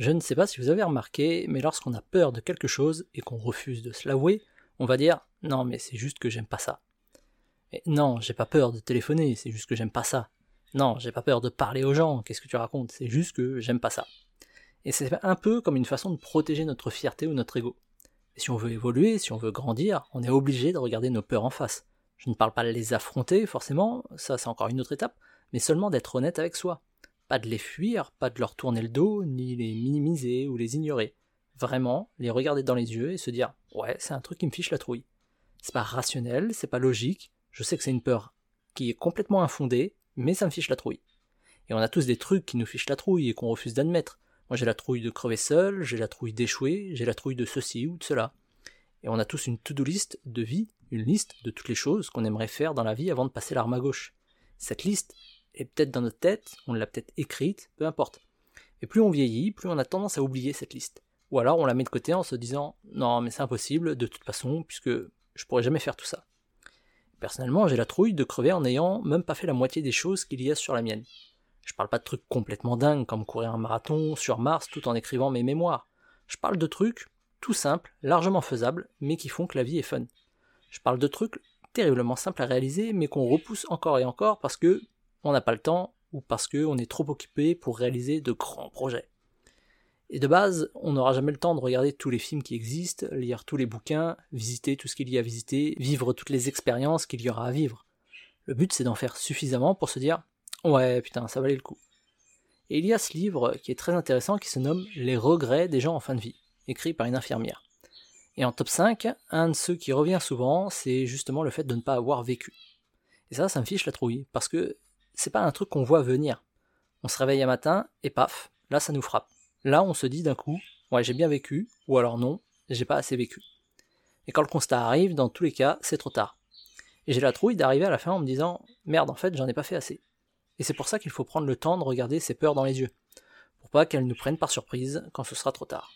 Je ne sais pas si vous avez remarqué, mais lorsqu'on a peur de quelque chose et qu'on refuse de se l'avouer, on va dire non mais c'est juste que j'aime pas ça. Non, j'ai pas peur de téléphoner, c'est juste que j'aime pas ça. Non, j'ai pas peur de parler aux gens, qu'est-ce que tu racontes, c'est juste que j'aime pas ça. Et c'est un peu comme une façon de protéger notre fierté ou notre ego. Si on veut évoluer, si on veut grandir, on est obligé de regarder nos peurs en face. Je ne parle pas de les affronter forcément, ça c'est encore une autre étape, mais seulement d'être honnête avec soi. Pas de les fuir, pas de leur tourner le dos, ni les minimiser ou les ignorer. Vraiment, les regarder dans les yeux et se dire Ouais, c'est un truc qui me fiche la trouille. C'est pas rationnel, c'est pas logique, je sais que c'est une peur qui est complètement infondée, mais ça me fiche la trouille. Et on a tous des trucs qui nous fichent la trouille et qu'on refuse d'admettre. Moi j'ai la trouille de crever seul, j'ai la trouille d'échouer, j'ai la trouille de ceci ou de cela. Et on a tous une to-do list de vie, une liste de toutes les choses qu'on aimerait faire dans la vie avant de passer l'arme à gauche. Cette liste, est peut-être dans notre tête, on l'a peut-être écrite, peu importe. Et plus on vieillit, plus on a tendance à oublier cette liste. Ou alors on la met de côté en se disant non mais c'est impossible de toute façon puisque je pourrais jamais faire tout ça. Personnellement, j'ai la trouille de crever en n'ayant même pas fait la moitié des choses qu'il y a sur la mienne. Je parle pas de trucs complètement dingues comme courir un marathon sur Mars tout en écrivant mes mémoires. Je parle de trucs tout simples, largement faisables, mais qui font que la vie est fun. Je parle de trucs terriblement simples à réaliser, mais qu'on repousse encore et encore parce que on n'a pas le temps ou parce qu'on est trop occupé pour réaliser de grands projets. Et de base, on n'aura jamais le temps de regarder tous les films qui existent, lire tous les bouquins, visiter tout ce qu'il y a à visiter, vivre toutes les expériences qu'il y aura à vivre. Le but c'est d'en faire suffisamment pour se dire Ouais putain, ça valait le coup. Et il y a ce livre qui est très intéressant qui se nomme Les regrets des gens en fin de vie, écrit par une infirmière. Et en top 5, un de ceux qui revient souvent, c'est justement le fait de ne pas avoir vécu. Et ça, ça me fiche la trouille, parce que c'est pas un truc qu'on voit venir. On se réveille un matin et paf, là ça nous frappe. Là on se dit d'un coup, ouais j'ai bien vécu, ou alors non, j'ai pas assez vécu. Et quand le constat arrive, dans tous les cas, c'est trop tard. Et j'ai la trouille d'arriver à la fin en me disant, merde en fait j'en ai pas fait assez. Et c'est pour ça qu'il faut prendre le temps de regarder ses peurs dans les yeux, pour pas qu'elles nous prennent par surprise quand ce sera trop tard.